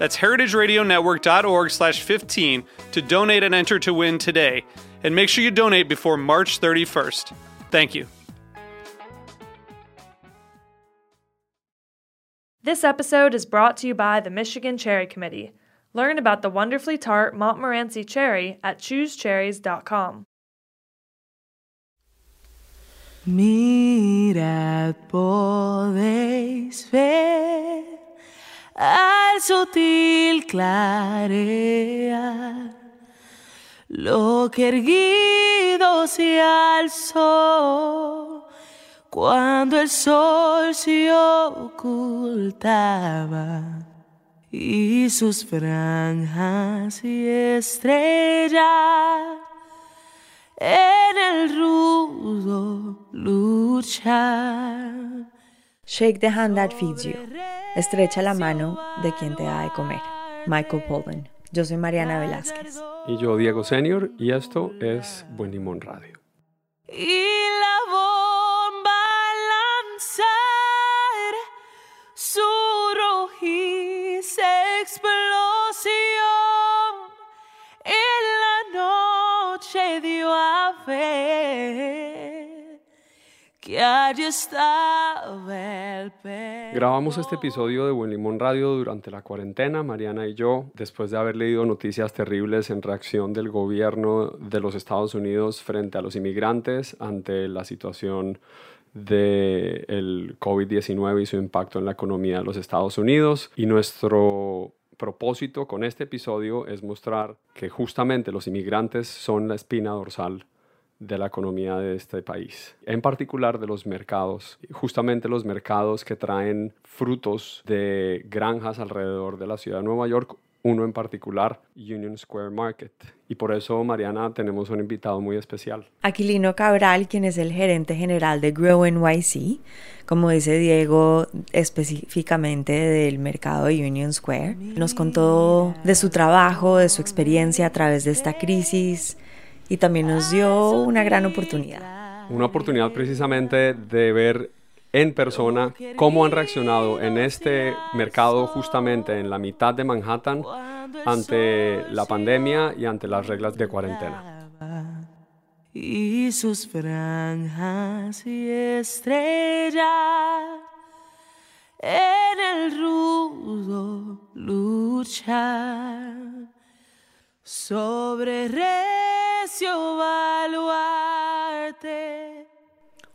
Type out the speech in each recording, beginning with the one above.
That's heritageradionetwork.org slash 15 to donate and enter to win today. And make sure you donate before March 31st. Thank you. This episode is brought to you by the Michigan Cherry Committee. Learn about the wonderfully tart Montmorency cherry at choosecherries.com. Mirad, podéis ver sutil clarear lo que erguido se alzó cuando el sol se ocultaba y sus franjas y estrellas en el rudo luchar. Shake the hand that feeds you. Estrecha la mano de quien te da de comer. Michael Pollan. Yo soy Mariana Velázquez. Y yo, Diego Senior, y esto es Buen Limón Radio. Y la bomba el. Grabamos este episodio de Buen Limón Radio durante la cuarentena, Mariana y yo, después de haber leído noticias terribles en reacción del gobierno de los Estados Unidos frente a los inmigrantes ante la situación del COVID-19 y su impacto en la economía de los Estados Unidos. Y nuestro propósito con este episodio es mostrar que justamente los inmigrantes son la espina dorsal de la economía de este país, en particular de los mercados, justamente los mercados que traen frutos de granjas alrededor de la ciudad de Nueva York, uno en particular, Union Square Market. Y por eso, Mariana, tenemos un invitado muy especial. Aquilino Cabral, quien es el gerente general de Grow NYC, como dice Diego, específicamente del mercado de Union Square, nos contó de su trabajo, de su experiencia a través de esta crisis y también nos dio una gran oportunidad. Una oportunidad precisamente de ver en persona cómo han reaccionado en este mercado justamente en la mitad de Manhattan ante la pandemia y ante las reglas de cuarentena. Y sus franjas y estrellas en el rudo luchar sobre recio baluarte.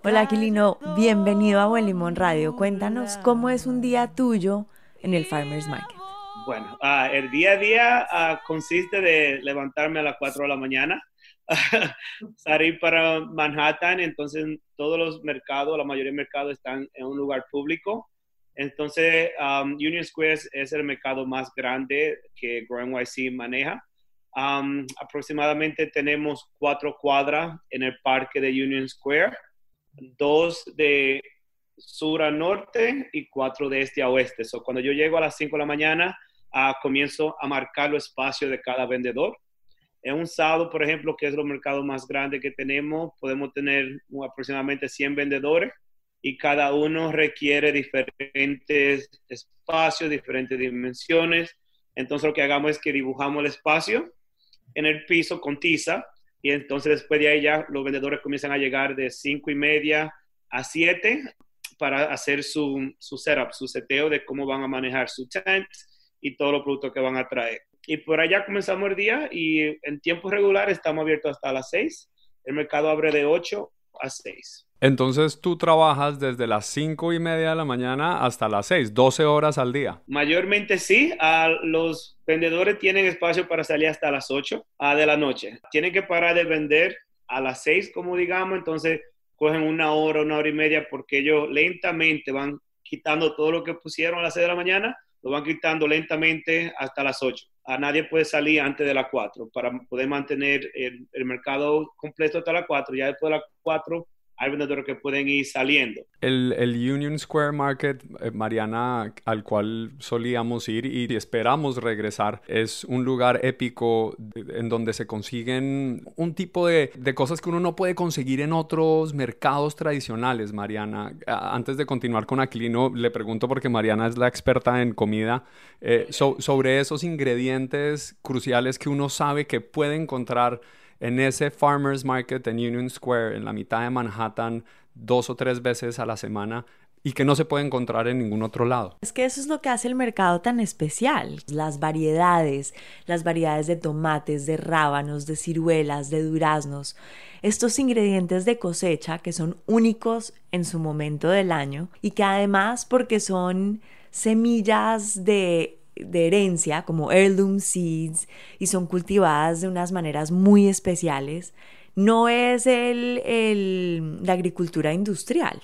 Hola Aquilino, bienvenido a Buen Limón Radio. Cuéntanos cómo es un día tuyo en el Farmers Market. Bueno, ah, el día a día ah, consiste de levantarme a las 4 de la mañana, salir para Manhattan, entonces todos los mercados, la mayoría de mercados están en un lugar público. Entonces, um, Union Square es el mercado más grande que Grow NYC maneja. Um, aproximadamente tenemos cuatro cuadras en el parque de Union Square, dos de sur a norte y cuatro de este a oeste. So, cuando yo llego a las 5 de la mañana, ah, comienzo a marcar los espacios de cada vendedor. En un sábado, por ejemplo, que es el mercado más grande que tenemos, podemos tener aproximadamente 100 vendedores y cada uno requiere diferentes espacios, diferentes dimensiones. Entonces lo que hagamos es que dibujamos el espacio en el piso con tiza y entonces después de ahí ya los vendedores comienzan a llegar de 5 y media a 7 para hacer su, su setup, su seteo de cómo van a manejar su tent y todos los productos que van a traer. Y por allá comenzamos el día y en tiempo regular estamos abiertos hasta las 6. el mercado abre de 8 a 6. Entonces tú trabajas desde las 5 y media de la mañana hasta las 6, 12 horas al día. Mayormente sí, los vendedores tienen espacio para salir hasta las 8 de la noche. Tienen que parar de vender a las 6, como digamos, entonces cogen una hora, una hora y media, porque ellos lentamente van quitando todo lo que pusieron a las 6 de la mañana, lo van quitando lentamente hasta las 8. A nadie puede salir antes de las 4 para poder mantener el, el mercado completo hasta las 4. Ya después de las 4 hay vendedores que pueden ir saliendo. El, Union Square Market, eh, Mariana, al cual solíamos ir y esperamos regresar, es un lugar épico en donde se consiguen un tipo de, cosas que uno no puede conseguir en otros mercados tradicionales, Mariana. Antes de continuar con Aquilino, le pregunto porque Mariana es la experta en comida, eh, sobre esos ingredientes cruciales que uno sabe que puede encontrar en ese farmers market en Union Square, en la mitad de Manhattan, dos o tres veces a la semana y que no se puede encontrar en ningún otro lado. Es que eso es lo que hace el mercado tan especial, las variedades, las variedades de tomates, de rábanos, de ciruelas, de duraznos, estos ingredientes de cosecha que son únicos en su momento del año y que además porque son semillas de de herencia como heirloom seeds y son cultivadas de unas maneras muy especiales, no es el, la agricultura industrial.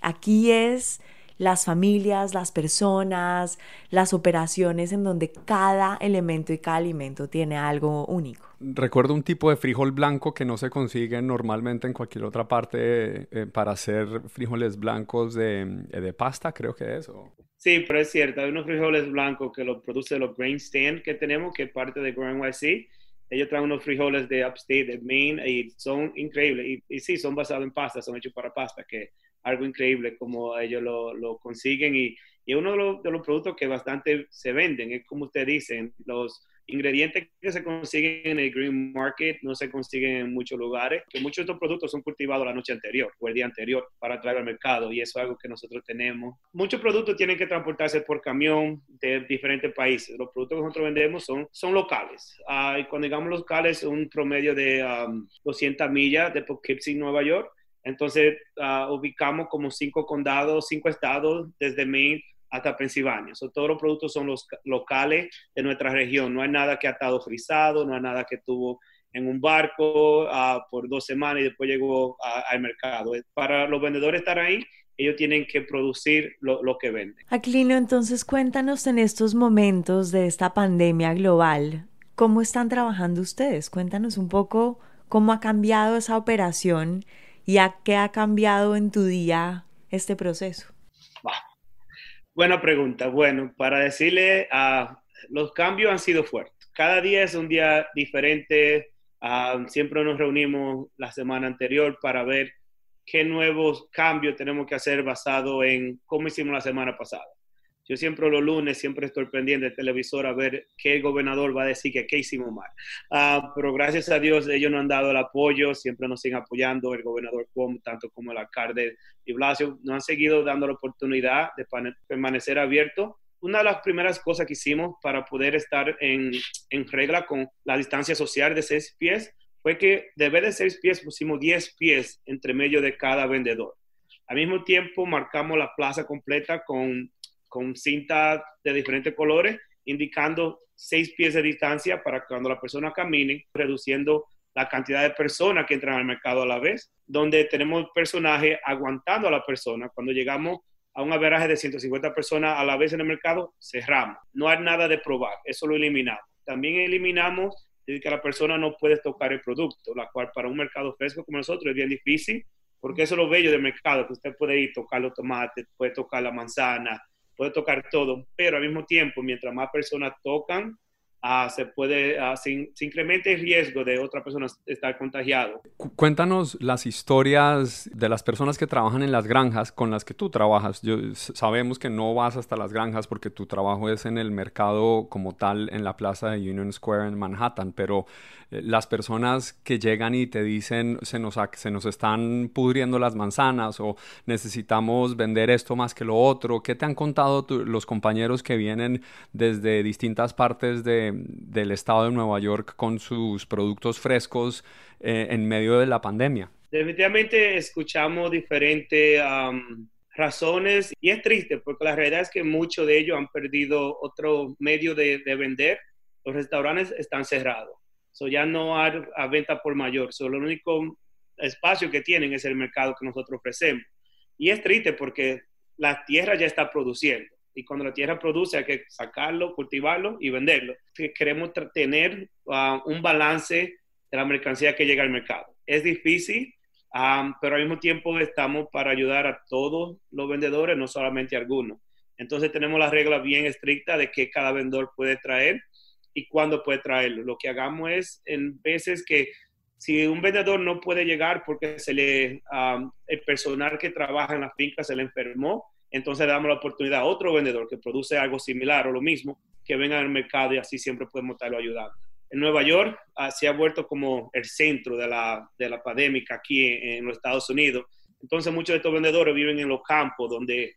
Aquí es las familias, las personas, las operaciones en donde cada elemento y cada alimento tiene algo único. Recuerdo un tipo de frijol blanco que no se consigue normalmente en cualquier otra parte eh, para hacer frijoles blancos de, eh, de, pasta, creo que es. Sí, pero es cierto, hay unos frijoles blancos que los produce los Grain Stand que tenemos, que es parte de Grow NYC. Ellos traen unos frijoles de Upstate, de Maine, y son increíbles. Y, sí, son basados en pasta, son hechos para pasta, que algo increíble como ellos lo, lo consiguen. Y, y uno de los, productos que bastante se venden, es como ustedes dicen, los ingredientes que se consiguen en el green market no se consiguen en muchos lugares, que muchos de estos productos son cultivados la noche anterior o el día anterior para traer al mercado y eso es algo que nosotros tenemos. Muchos productos tienen que transportarse por camión de diferentes países. Los productos que nosotros vendemos son, son locales. Uh, y cuando digamos locales, un promedio de 200 um, millas de Poughkeepsie, Nueva York. Entonces, uh, ubicamos como cinco condados, cinco estados, desde Maine hasta Pensilvania. todos los productos son los locales de nuestra región. No hay nada que ha estado frisado, no hay nada que tuvo en un barco ah, por dos semanas y después llegó al mercado. Para los vendedores estar ahí, ellos tienen que producir lo, lo, que venden. Aquilino, entonces cuéntanos en estos momentos de esta pandemia global, ¿cómo están trabajando ustedes? Cuéntanos un poco cómo ha cambiado esa operación y a qué ha cambiado en tu día este proceso. Buena pregunta. Bueno, para decirle, uh, los cambios han sido fuertes. Cada día es un día diferente. Ah, siempre nos reunimos la semana anterior para ver qué nuevos cambios tenemos que hacer basado en cómo hicimos la semana pasada. Yo siempre los lunes, siempre estoy pendiente del televisor a ver qué gobernador va a decir que qué hicimos mal. Uh, pero gracias a Dios ellos nos han dado el apoyo, siempre nos siguen apoyando, el gobernador como tanto como el alcalde de Blasio, nos han seguido dando la oportunidad de permanecer abierto. Una de las primeras cosas que hicimos para poder estar en, en regla con la distancia social de seis pies fue que de vez de seis pies pusimos diez pies entre medio de cada vendedor. Al mismo tiempo marcamos la plaza completa con con cinta de diferentes colores, indicando seis pies de distancia para cuando la persona camine, reduciendo la cantidad de personas que entran al mercado a la vez, donde tenemos personaje aguantando a la persona. Cuando llegamos a un averaje de 150 personas a la vez en el mercado, cerramos. No hay nada de probar, eso lo eliminamos. También eliminamos que la persona no puede tocar el producto, la cual para un mercado fresco como nosotros es bien difícil, porque eso es lo bello del mercado, que usted puede ir tocar los tomates, puede tocar la manzana, puede tocar todo, pero al mismo tiempo, mientras más personas tocan, ah, se puede, uh, se, incrementa el riesgo de otra persona estar contagiado. Cuéntanos las historias de las personas que trabajan en las granjas con las que tú trabajas. Yo, sabemos que no vas hasta las granjas porque tu trabajo es en el mercado como tal en la plaza de Union Square en Manhattan, pero las personas que llegan y te dicen se nos, se nos están pudriendo las manzanas o necesitamos vender esto más que lo otro? ¿Qué te han contado los compañeros que vienen desde distintas partes del estado de Nueva York con sus productos frescos eh, en medio de la pandemia? Definitivamente escuchamos diferentes razones y es triste porque la realidad es que muchos de ellos han perdido otro medio de, vender. Los restaurantes están cerrados. So ya no hay a venta por mayor. Solo el único espacio que tienen es el mercado que nosotros ofrecemos. Y es triste porque la tierra ya está produciendo. Y cuando la tierra produce hay que sacarlo, cultivarlo y venderlo. Queremos tener ah, un balance de la mercancía que llega al mercado. Es difícil, pero al mismo tiempo estamos para ayudar a todos los vendedores, no solamente a algunos. Entonces tenemos la regla bien estricta de que cada vendedor puede traer y cuándo puede traerlo. Lo que hagamos es en veces que si un vendedor no puede llegar porque se le, el personal que trabaja en la finca se le enfermó, entonces damos la oportunidad a otro vendedor que produce algo similar o lo mismo que venga al mercado y así siempre podemos estarlo ayudando en Nueva York ah, se ha vuelto como el centro de la, de la pandemia aquí en, los Estados Unidos. Entonces muchos de estos vendedores viven en los campos donde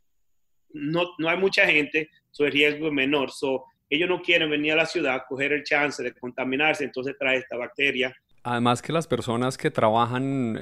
no, no hay mucha gente, su riesgo es menor. So, ellos no quieren venir a la ciudad, coger el chance de contaminarse, entonces trae esta bacteria. Además que las personas que trabajan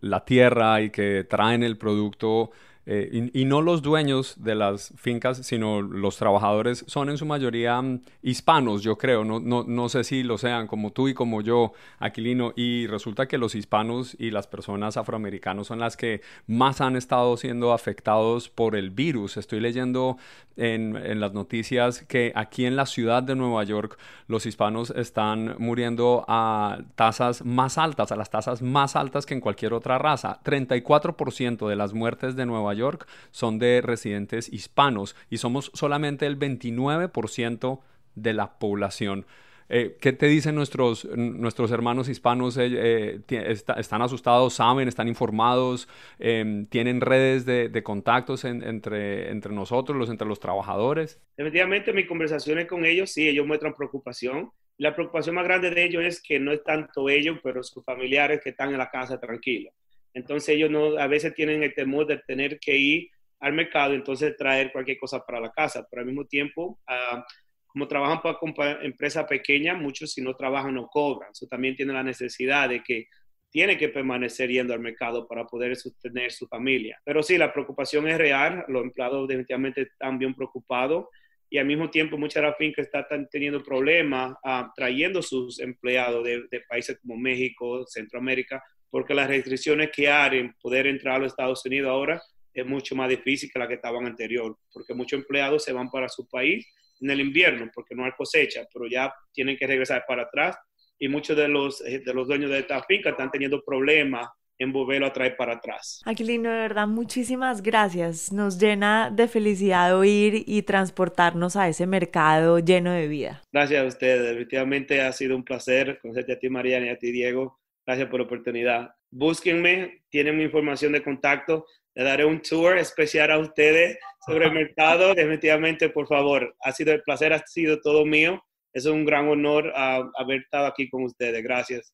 la tierra y que traen el producto eh, y, no los dueños de las fincas, sino los trabajadores, son en su mayoría mm, hispanos, yo creo. No, no, no, sé si lo sean, como tú y como yo, Aquilino. Y resulta que los hispanos y las personas afroamericanos son las que más han estado siendo afectados por el virus. Estoy leyendo en, en las noticias que aquí en la ciudad de Nueva York los hispanos están muriendo a tasas más altas, a las tasas más altas que en cualquier otra raza. 34% de las muertes de Nueva York son de residentes hispanos y somos solamente el 29% de la población. Eh, ¿Qué te dicen nuestros, nuestros hermanos hispanos? Eh, eh, ¿Están asustados? ¿Saben? ¿Están informados? Em, ¿Tienen redes de, contactos entre, entre nosotros, los, entre los trabajadores? Definitivamente, mis conversaciones con ellos, sí, ellos muestran preocupación. La preocupación más grande de ellos es que no es tanto ellos, pero sus familiares que están en la casa tranquilos. Entonces ellos no, a veces tienen el temor de tener que ir al mercado, entonces traer cualquier cosa para la casa, pero al mismo tiempo, ah, como trabajan para empresas pequeñas, muchos si no trabajan no cobran, eso también tienen la necesidad de que tiene que permanecer yendo al mercado para poder sostener su familia. Pero sí, la preocupación es real, los empleados definitivamente están bien preocupados y al mismo tiempo muchas de las fincas están teniendo problemas ah, trayendo sus empleados de, países como México, Centroamérica, porque las restricciones que hay en poder entrar a los Estados Unidos ahora es mucho más difícil que la que estaban anterior, porque muchos empleados se van para su país en el invierno porque no hay cosecha, pero ya tienen que regresar para atrás y muchos de los, eh, de los dueños de esta finca están teniendo problemas en volverlo a traer para atrás. Aquilino, de verdad, muchísimas gracias. Nos llena de felicidad oír y transportarnos a ese mercado lleno de vida. Gracias a ustedes. Definitivamente ha sido un placer conocerte a ti, Mariana, y a ti, Diego. Gracias por la oportunidad. Búsquenme, tienen mi información de contacto. Le daré un tour especial a ustedes sobre el mercado. Definitivamente, por favor, ha sido el placer, ha sido todo mío. Es un gran honor ah, haber estado aquí con ustedes. Gracias.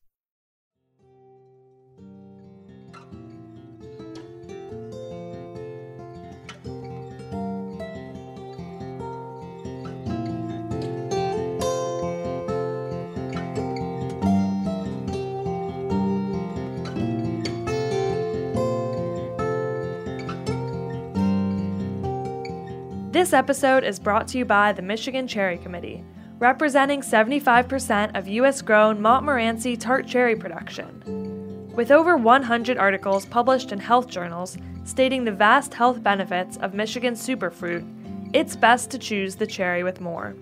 This episode is brought to you by the Michigan Cherry Committee, representing 75% of U.S. grown Montmorency tart cherry production. With over 100 articles published in health journals stating the vast health benefits of Michigan superfruit, it's best to choose the cherry with more.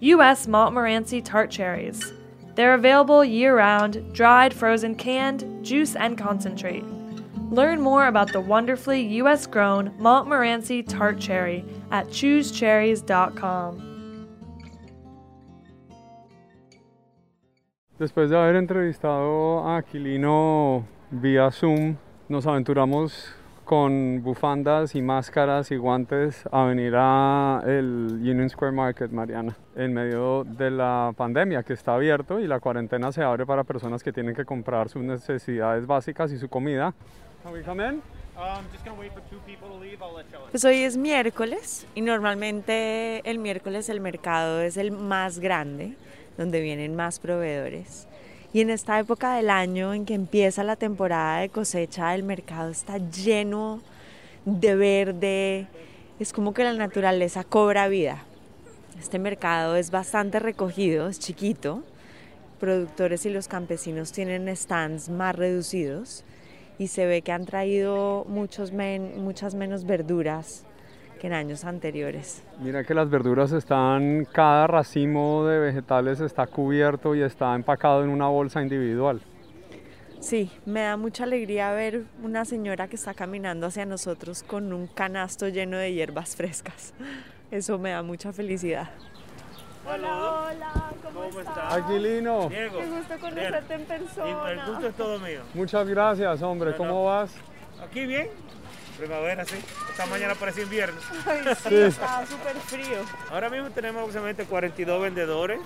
U.S. Montmorency tart cherries. They're available year round, dried, frozen, canned, juice, and concentrate. Learn more about the wonderfully U.S. grown Montmorency tart cherry at choosecherries.com. Después de haber entrevistado a Aquilino vía Zoom, nos aventuramos con bufandas y máscaras y guantes a venir a el Union Square Market, Mariana, en medio de la pandemia que está abierto y la cuarentena se abre para personas que tienen que comprar sus necesidades básicas y su comida. Pues hoy es miércoles y normalmente el miércoles el mercado es el más grande, donde vienen más proveedores. Y en esta época del año en que empieza la temporada de cosecha, el mercado está lleno de verde, es como que la naturaleza cobra vida. Este mercado es bastante recogido, es chiquito. Productores y los campesinos tienen stands más reducidos y se ve que han traído muchos muchas menos verduras que en años anteriores. Mira que las verduras están, cada racimo de vegetales está cubierto y está empacado en una bolsa individual. Sí, me da mucha alegría ver una señora que está caminando hacia nosotros con un canasto lleno de hierbas frescas. Eso me da mucha felicidad. Hola, hola, ¿cómo, estás? Aquilino. Diego. Qué gusto conocerte en persona. El gusto es todo mío. Muchas gracias, hombre. ¿Cómo vas? Aquí bien. Primavera, sí. Esta mañana parece invierno. Ay, sí, está súper frío. Ahora mismo tenemos aproximadamente 42 vendedores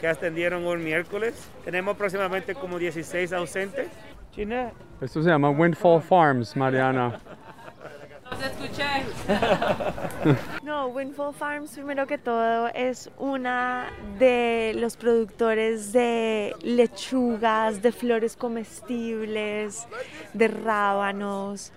que atendieron hoy miércoles. Tenemos aproximadamente como 16 ausentes. China. Esto se llama Windfall Farms, Mariana. Escuché. No, Windfall Farms, primero que todo, es una de los productores de lechugas, de flores comestibles, de rábanos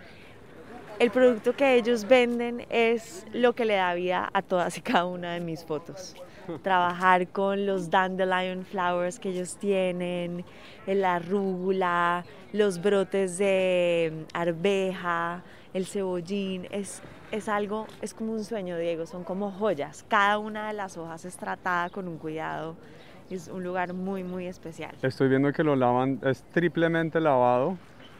el producto que ellos venden es lo que le da vida a todas y cada una de mis fotos. Trabajar con los dandelion flowers que ellos tienen, la arrúgula, los brotes de arveja, el cebollín, es, es algo, es como un sueño, Diego, son como joyas. Cada una de las hojas es tratada con un cuidado, es un lugar muy, muy especial. Estoy viendo que lo lavan, es triplemente lavado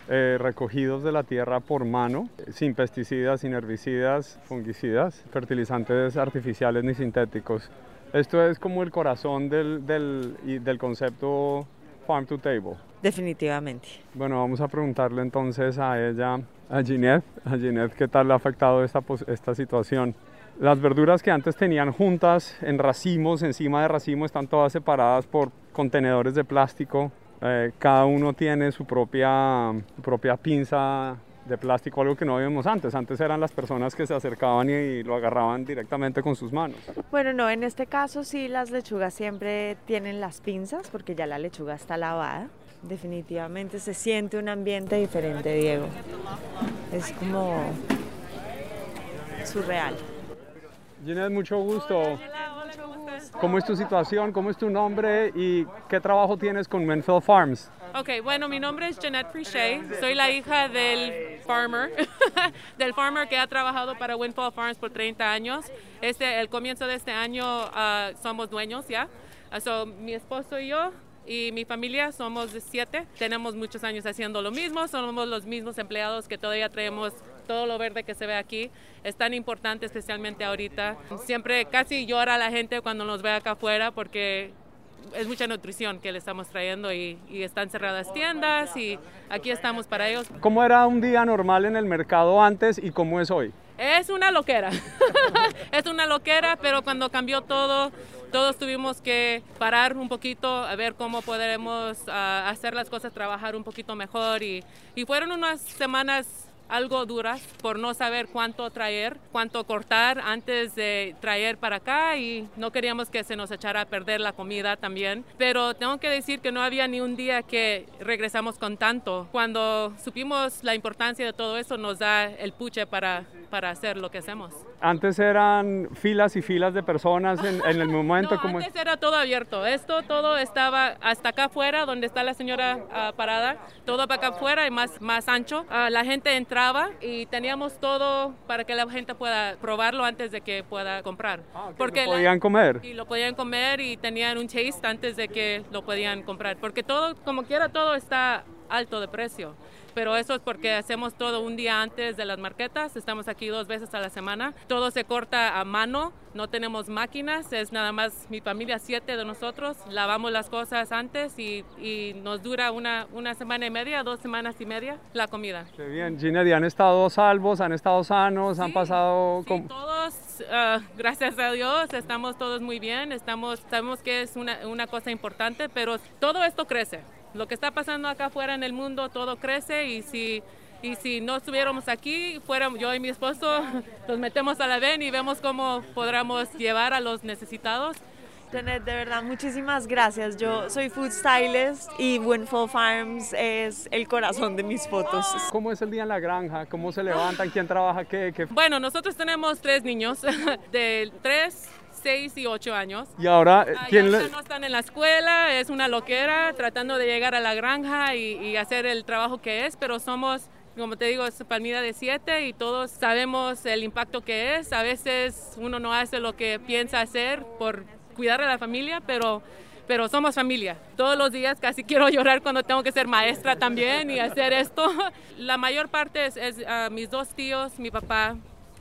eh, recogidos de la tierra por mano, sin pesticidas, sin herbicidas, fungicidas, fertilizantes artificiales ni sintéticos. Esto es como el corazón del, del, del concepto farm to table. Definitivamente. Bueno, vamos a preguntarle entonces a ella, a Ginette, a Ginette qué tal le ha afectado esta, esta situación. Las verduras que antes tenían juntas en racimos, encima de racimos, están todas separadas por contenedores de plástico eh, cada uno tiene su propia, propia pinza de plástico, algo que no vimos antes. Antes eran las personas que se acercaban y, lo agarraban directamente con sus manos. Bueno, no, en este caso sí las lechugas siempre tienen las pinzas porque ya la lechuga está lavada. Definitivamente se siente un ambiente diferente, Diego. Es como surreal. Ginette, mucho gusto. ¿Cómo es tu situación? ¿Cómo es tu nombre? ¿Y qué trabajo tienes con Menfield Farms? Ok, bueno, mi nombre es Jeanette Frichet. Soy la hija del farmer, del farmer que ha trabajado para Windfall Farms por 30 años. Este, el comienzo de este año ah, somos dueños ya. Ah, so, mi esposo y yo y mi familia somos siete. Tenemos muchos años haciendo lo mismo. Somos los mismos empleados que todavía traemos todo lo verde que se ve aquí. Es tan importante, especialmente ahorita. Siempre casi llora la gente cuando nos ve acá afuera porque es mucha nutrición que le estamos trayendo y, y, están cerradas tiendas y aquí estamos para ellos. ¿Cómo era un día normal en el mercado antes y cómo es hoy? Es una loquera, es una loquera, pero cuando cambió todo, todos tuvimos que parar un poquito a ver cómo podremos uh, hacer las cosas, trabajar un poquito mejor y, y fueron unas semanas algo duras por no saber cuánto traer, cuánto cortar antes de traer para acá y no queríamos que se nos echara a perder la comida también. Pero tengo que decir que no había ni un día que regresamos con tanto. Cuando supimos la importancia de todo eso nos da el puche para, para hacer lo que hacemos. Antes eran filas y filas de personas en, el momento no, como... Antes era todo abierto. Esto todo estaba hasta acá afuera, donde está la señora uh, parada, todo para acá afuera y más, más ancho. Uh, la gente y teníamos todo para que la gente pueda probarlo antes de que pueda comprar. Ah, porque lo podían comer. Y lo podían comer y tenían un taste antes de que lo podían comprar. Porque todo, como quiera, todo está alto de precio. pero eso es porque hacemos todo un día antes de las marquetas, estamos aquí dos veces a la semana, todo se corta a mano, no tenemos máquinas, es nada más mi familia, siete de nosotros, lavamos las cosas antes y, y nos dura una, una semana y media, dos semanas y media la comida. Qué bien, Gina, ¿han estado salvos, han estado sanos, han pasado... Sí, todos, uh, gracias a Dios, estamos todos muy bien, estamos, sabemos que es una, una cosa importante, pero todo esto crece. Lo que está pasando acá afuera en el mundo, todo crece y si y si no estuviéramos aquí, fuéramos yo y mi esposo, los metemos a la ven y vemos cómo podremos llevar a los necesitados. Janet, de verdad, muchísimas gracias. Yo soy food stylist y Windfall Farms es el corazón de mis fotos. ¿Cómo es el día en la granja? ¿Cómo se levantan? ¿Quién trabaja qué? qué? Bueno, nosotros tenemos tres niños de tres 6 y 8 años. Y ahora, ah, ¿quién le... no están en la escuela, es una loquera tratando de llegar a la granja y, y hacer el trabajo que es, pero somos como te digo, es familia de siete y todos sabemos el impacto que es. A veces uno no hace lo que piensa hacer por cuidar a la familia, pero, pero somos familia. Todos los días casi quiero llorar cuando tengo que ser maestra también y hacer esto. La mayor parte es, es uh, mis dos tíos, mi papá,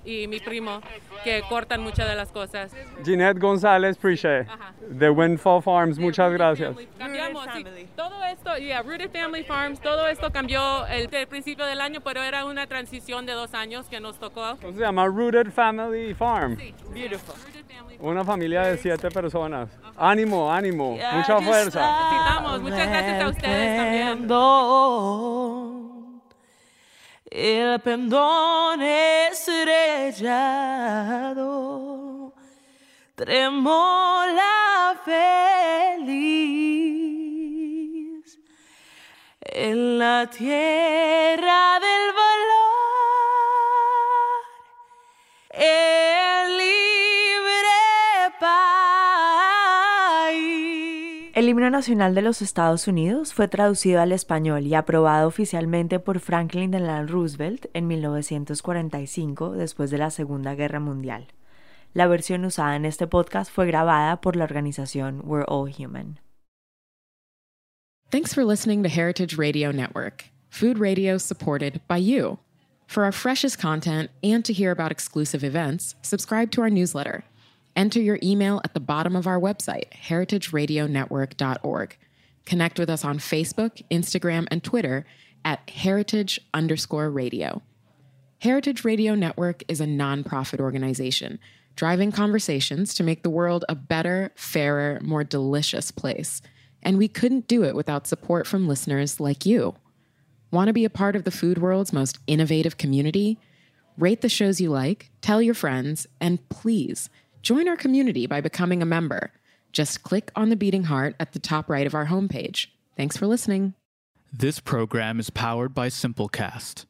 y mi primo que cortan muchas de las cosas. Ginette González Priche de Windfall Farms, muchas gracias. Cambiamos, sí, todo esto, yeah, Rooted Family Farms, todo esto cambió el, el, principio del año, pero era una transición de dos años que nos tocó. Entonces se llama Rooted Family Farm. Sí, beautiful. Una familia de siete personas. Ánimo, ánimo, mucha fuerza. Muchas gracias a ustedes también el pendón estrellado tremola feliz en la tierra del valor. Himno nacional de los Estados Unidos fue traducido al español y aprobado oficialmente por Franklin Delano Roosevelt en 1945 después de la Segunda Guerra Mundial. La versión usada en este podcast fue grabada por la organización We're All Human. Thanks for listening to Heritage Radio Network, food radio supported by you. For our freshest content and to hear about exclusive events, subscribe to our newsletter. Enter your email at the bottom of our website, heritageradionetwork.org. Connect with us on Facebook, Instagram, and Twitter at heritage underscore radio. Heritage Radio Network is a nonprofit organization driving conversations to make the world a better, fairer, more delicious place. And we couldn't do it without support from listeners like you. Want to be a part of the food world's most innovative community? Rate the shows you like, tell your friends, and please Join our community by becoming a member. Just click on the beating heart at the top right of our homepage. Thanks for listening. This program is powered by Simplecast.